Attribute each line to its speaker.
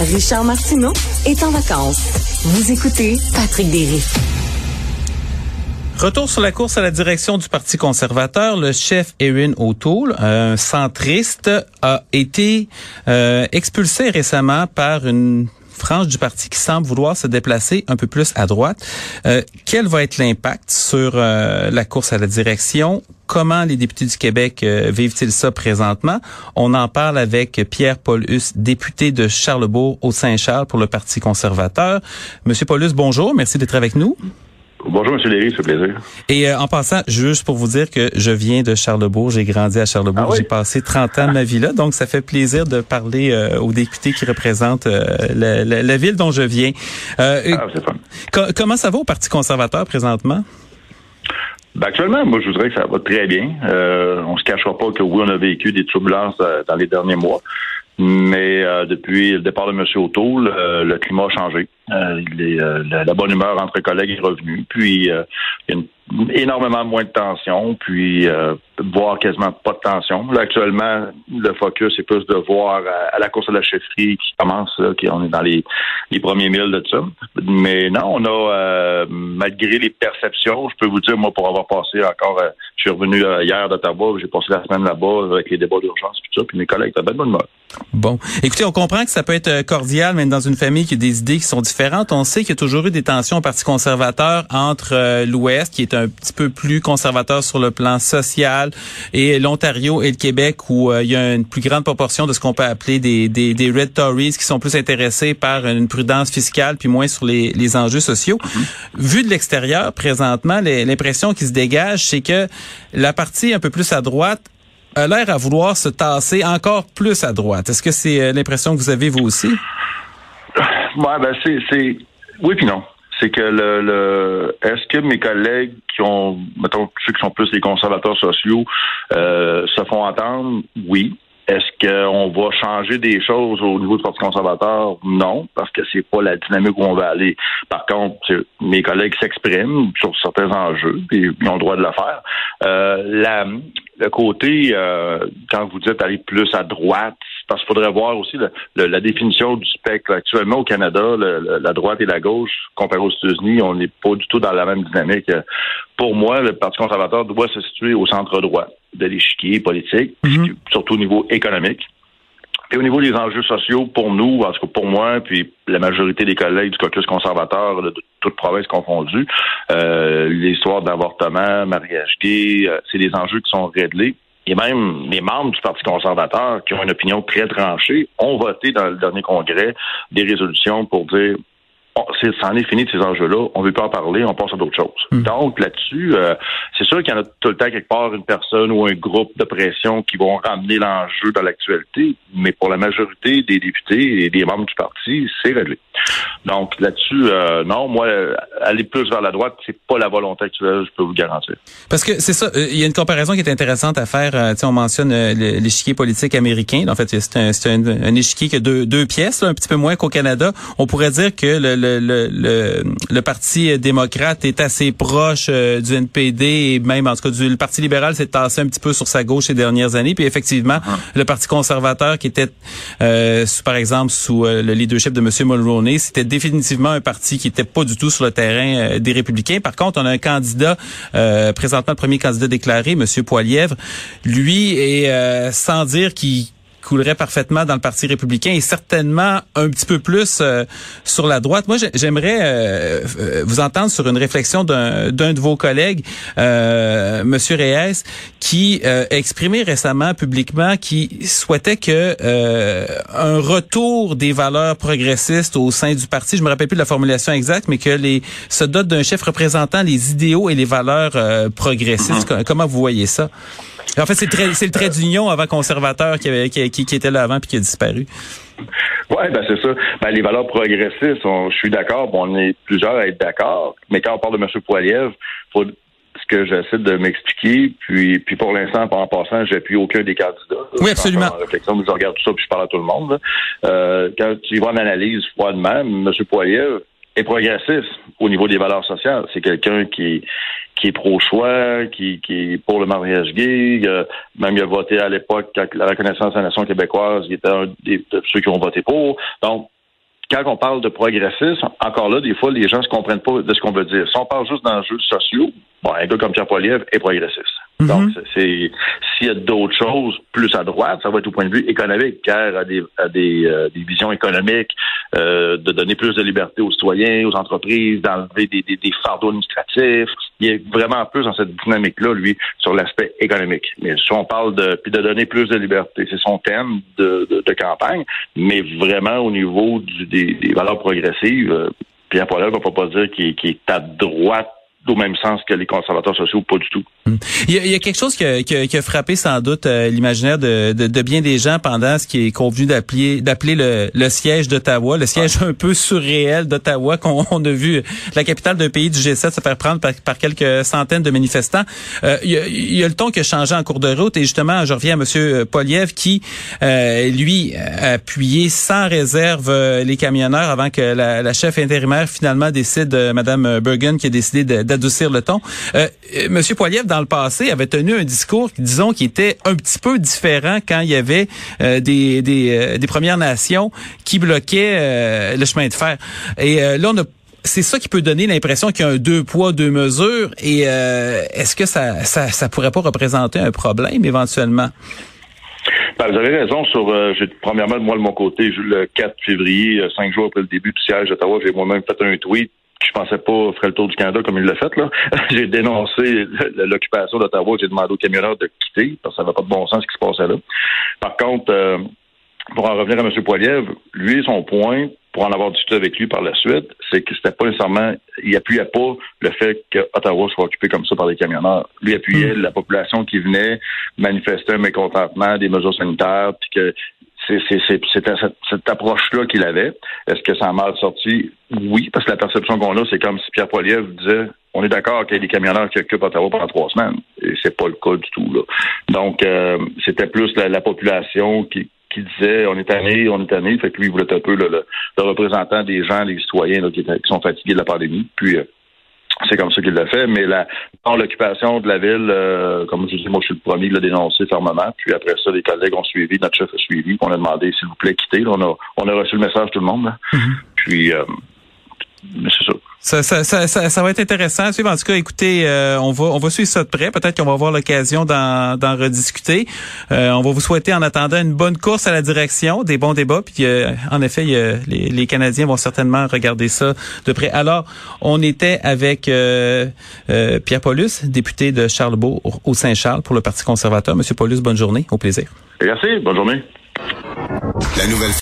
Speaker 1: Richard Martineau est en vacances. Vous écoutez Patrick Derry.
Speaker 2: Retour sur la course à la direction du Parti conservateur. Le chef Erin O'Toole, un centriste, a été euh, expulsé récemment par une frange du parti qui semble vouloir se déplacer un peu plus à droite. Euh, quel va être l'impact sur euh, la course à la direction? Comment les députés du Québec euh, vivent-ils ça présentement? On en parle avec Pierre-Paul Huss, député de Charlebourg au Saint-Charles pour le Parti conservateur. Monsieur Paul Huss, bonjour. Merci d'être avec nous.
Speaker 3: Bonjour, M. Léry, c'est plaisir.
Speaker 2: Et euh, en passant, juste pour vous dire que je viens de Charlebourg, j'ai grandi à Charlebourg,
Speaker 3: Ah oui?
Speaker 2: j'ai passé 30 ans de ma vie là, donc ça fait plaisir de parler euh, aux députés qui représentent euh, la, la- la ville dont je viens. Euh,
Speaker 3: Ah, c'est fun.
Speaker 2: co- comment ça va au Parti conservateur présentement?
Speaker 3: Ben, actuellement, moi, je voudrais que ça va très bien. Euh, on se cachera pas que oui, on a vécu des turbulences euh, dans les derniers mois. Mais euh, depuis le départ de M. O'Toole, euh, le climat a changé. Euh, il est, euh, la, la bonne humeur entre collègues est revenue. Puis euh, il y a une- énormément moins de tension, puis euh, voire quasiment pas de tension. Là, actuellement, le focus est plus de voir à, à la course à la chefferie qui commence, là, qui on est dans les, les premiers milles de ça. Mais non, on a euh, malgré les perceptions, je peux vous dire, moi, pour avoir passé encore, euh, je suis revenu euh, hier d'Ottawa, j'ai passé la semaine là-bas avec les débats d'urgence puis tout ça, puis mes collègues bien de bonne humeur.
Speaker 2: Bon, écoutez, on comprend que ça peut être euh, cordial, même dans une famille qui a des idées qui sont différentes. On sait qu'il y a toujours eu des tensions au Parti conservateur entre euh, l'Ouest, qui est un petit peu plus conservateur sur le plan social, et l'Ontario et le Québec, où euh, il y a une plus grande proportion de ce qu'on peut appeler des, des, Red Tories, qui sont plus intéressés par une prudence fiscale, puis moins sur les, les enjeux sociaux. Vu de l'extérieur, présentement, l'impression qui se dégage, c'est que la partie un peu plus à droite a l'air à vouloir se tasser encore plus à droite. Est-ce que c'est euh, l'impression que vous avez vous aussi?
Speaker 3: Ouais, ben c'est, c'est oui puis non. C'est que le, le est-ce que mes collègues qui ont mettons ceux qui sont plus les conservateurs sociaux euh, se font entendre? Oui. Est-ce qu'on va changer des choses au niveau du Parti conservateur? Non, parce que c'est pas la dynamique où on va aller. Par contre, mes collègues s'expriment sur certains enjeux, et ils ont le droit de le faire. Euh, la, le côté, euh, quand vous dites aller plus à droite, parce qu'il faudrait voir aussi le- le- la définition du spectre. Actuellement, au Canada, le- la droite et la gauche, comparé aux États-Unis, on n'est pas du tout dans la même dynamique. Pour moi, le Parti conservateur doit se situer au centre droit de l'échiquier politique,
Speaker 2: Mhm.
Speaker 3: surtout au niveau économique. Et au niveau des enjeux sociaux, pour nous, en tout cas pour moi, puis la majorité des collègues du caucus conservateur de toutes provinces confondues, euh, l'histoire d'avortement, mariage gay, euh, c'est des enjeux qui sont réglés. Et même les membres du Parti conservateur, qui ont une opinion très tranchée, ont voté dans le dernier congrès des résolutions pour dire ça en est fini de ces enjeux-là. On veut pas en parler, on passe à d'autres choses. Donc, là-dessus, euh, c'est sûr qu'il y en a tout le temps quelque part une personne ou un groupe de pression qui vont ramener l'enjeu dans l'actualité, mais pour la majorité des députés et des membres du parti, c'est réglé. Donc, là-dessus, euh, non, moi, aller plus vers la droite, c'est pas la volonté actuelle, je peux vous garantir.
Speaker 2: Parce que c'est ça, euh, il y a une comparaison qui est intéressante à faire. euh, on mentionne euh, l'échiquier politique américain. En fait, c'est un, c'est un, un échiquier qui a deux, deux pièces, là, un petit peu moins qu'au Canada. On pourrait dire que le, le, le, le, le Parti démocrate est assez proche euh, du NPD et même, en tout cas, du, le Parti libéral s'est tassé un petit peu sur sa gauche ces dernières années. Puis effectivement, le Parti conservateur qui était, euh, sous, par exemple, sous euh, le leadership de M. Mulroney, c'était définitivement un parti qui était pas du tout sur le terrain euh, des républicains. Par contre, on a un candidat, euh, présentement le premier candidat déclaré, M. Poilièvre, lui, est euh, sans dire qu'il coulerait parfaitement dans le Parti républicain et certainement un petit peu plus euh, sur la droite. Moi, j'ai- j'aimerais euh, euh, vous entendre sur une réflexion d'un d'un de vos collègues, euh, Monsieur Reyes, qui euh, a exprimé récemment publiquement qui souhaitait que euh, un retour des valeurs progressistes au sein du parti, je me rappelle plus de la formulation exacte, mais que les se dote d'un chef représentant les idéaux et les valeurs euh, progressistes. Co- Comment vous voyez ça? En fait, c'est le trait, d'union avant conservateur qui, avait, qui, qui, était là avant puis qui a disparu.
Speaker 3: Oui, ben c'est ça. Ben, les valeurs progressistes, je suis d'accord, bon, on est plusieurs à être d'accord, mais quand on parle de M. Poiliev, faut ce que j'essaie de m'expliquer, puis puis pour l'instant, en passant, j'appuie aucun des candidats.
Speaker 2: Oui, absolument.
Speaker 3: En réflexion, je regarde tout ça, puis je parle à tout le monde. Euh, quand tu vois en analyse froidement, M. Poiliev est progressiste au niveau des valeurs sociales. C'est quelqu'un qui qui est pro-choix, qui, qui est pour le mariage gay. Euh, même il a voté à l'époque, la reconnaissance de la nation québécoise, il était un des, de ceux qui ont voté pour. Donc, quand on parle de progressisme, encore là, des fois, les gens ne se comprennent pas de ce qu'on veut dire. Si on parle juste d'enjeux sociaux, bon, un gars comme Pierre Poilievre est progressiste. Mhm. Donc, c'est s'il y a d'autres choses plus à droite, ça va être au point de vue économique. Pierre a des, a des, euh, des visions économiques, euh, de donner plus de liberté aux citoyens, aux entreprises, d'enlever des, des, des, fardeaux administratifs. Il est vraiment plus dans cette dynamique-là, lui, sur l'aspect économique. Mais si on parle de puis de donner plus de liberté, c'est son thème de, de, de, campagne. Mais vraiment au niveau du, des, des valeurs progressives, euh, Pierre Poilievre ne va pas dire qu'il est à droite au même sens que les conservateurs sociaux, pas du tout.
Speaker 2: Hmm. Il y a, quelque chose qui a, qui a, frappé sans doute euh, l'imaginaire de, de, de, bien des gens pendant ce qui est convenu d'appeler d'appeler le, le, siège d'Ottawa, le siège un peu surréel d'Ottawa qu'on a vu la capitale d'un pays du G7 se faire prendre par, quelques centaines de manifestants. Euh, il, y a, il, y a, le ton qui a changé en cours de route et justement, je reviens à M. Poliev qui, euh, lui, a appuyé sans réserve euh, les camionneurs avant que la, la chef intérimaire finalement décide, Mme Bergen, qui a décidé de adoucir le ton. Euh, euh, Monsieur Poiliev, dans le passé, avait tenu un discours, disons, qui était un petit peu différent quand il y avait euh, des, des, des, Premières Nations qui bloquaient le chemin de fer. Et là, on a c'est ça qui peut donner l'impression qu'il y a un deux poids, deux mesures. Et est-ce que ça, ça, pourrait pas représenter un problème éventuellement?
Speaker 3: Ben, vous avez raison sur, premièrement, moi de mon côté, le 4 février, cinq jours après le début du siège d'Ottawa, j'ai moi-même fait un tweet je pensais pas ferait le tour du Canada comme il l'a fait. là. j'ai dénoncé l'occupation d'Ottawa. J'ai demandé aux camionneurs de quitter parce que ça n'avait pas de bon sens ce qui se passait là. Par contre, euh, pour en revenir à M. Poiliev, lui, son point, pour en avoir discuté avec lui par la suite, c'est que c'était pas nécessairement, il appuyait pas le fait que Ottawa soit occupé comme ça par les camionneurs. Lui appuyait hmm. la population qui venait manifester un mécontentement des mesures sanitaires, puis que c'était cette, approche-là qu'il avait. Est-ce que ça a mal sorti? Oui, parce que la perception qu'on a, c'est comme si Pierre Poilievre disait on est d'accord qu'il y a des camionneurs qui occupent Ottawa pendant trois semaines. Et c'est pas le cas du tout. Là. Donc, euh, c'était plus la, population qui, qui disait on est tanné, on est tanné. Fait que lui, il voulait un peu le, représentant des gens, des citoyens qui, sont fatigués de la pandémie. Puis euh, c'est comme ça qu'il l'a fait, mais la, l'occupation de la ville, euh, comme je dis, moi je suis le premier de le dénoncer fermement. Puis après ça, les collègues ont suivi, notre chef a suivi, on a demandé s'il vous plaît quitter. on a on a reçu le message tout le monde. Mm-hmm. Puis euh, c'est ça.
Speaker 2: Ça, ça, ça, ça, va être intéressant à suivre. En tout cas, écoutez, euh, on va on va suivre ça de près. Peut-être qu'on va avoir l'occasion d'en, d'en rediscuter. Euh, on va vous souhaiter en attendant une bonne course à la direction, des bons débats. Puis euh, en effet, les, les, Canadiens vont certainement regarder ça de près. Alors, on était avec Pierre Paulus, député de Charlebourg au Saint-Charles pour le Parti conservateur. Monsieur Paulus, bonne journée. Au plaisir.
Speaker 3: Merci. Bonne journée. La nouvelle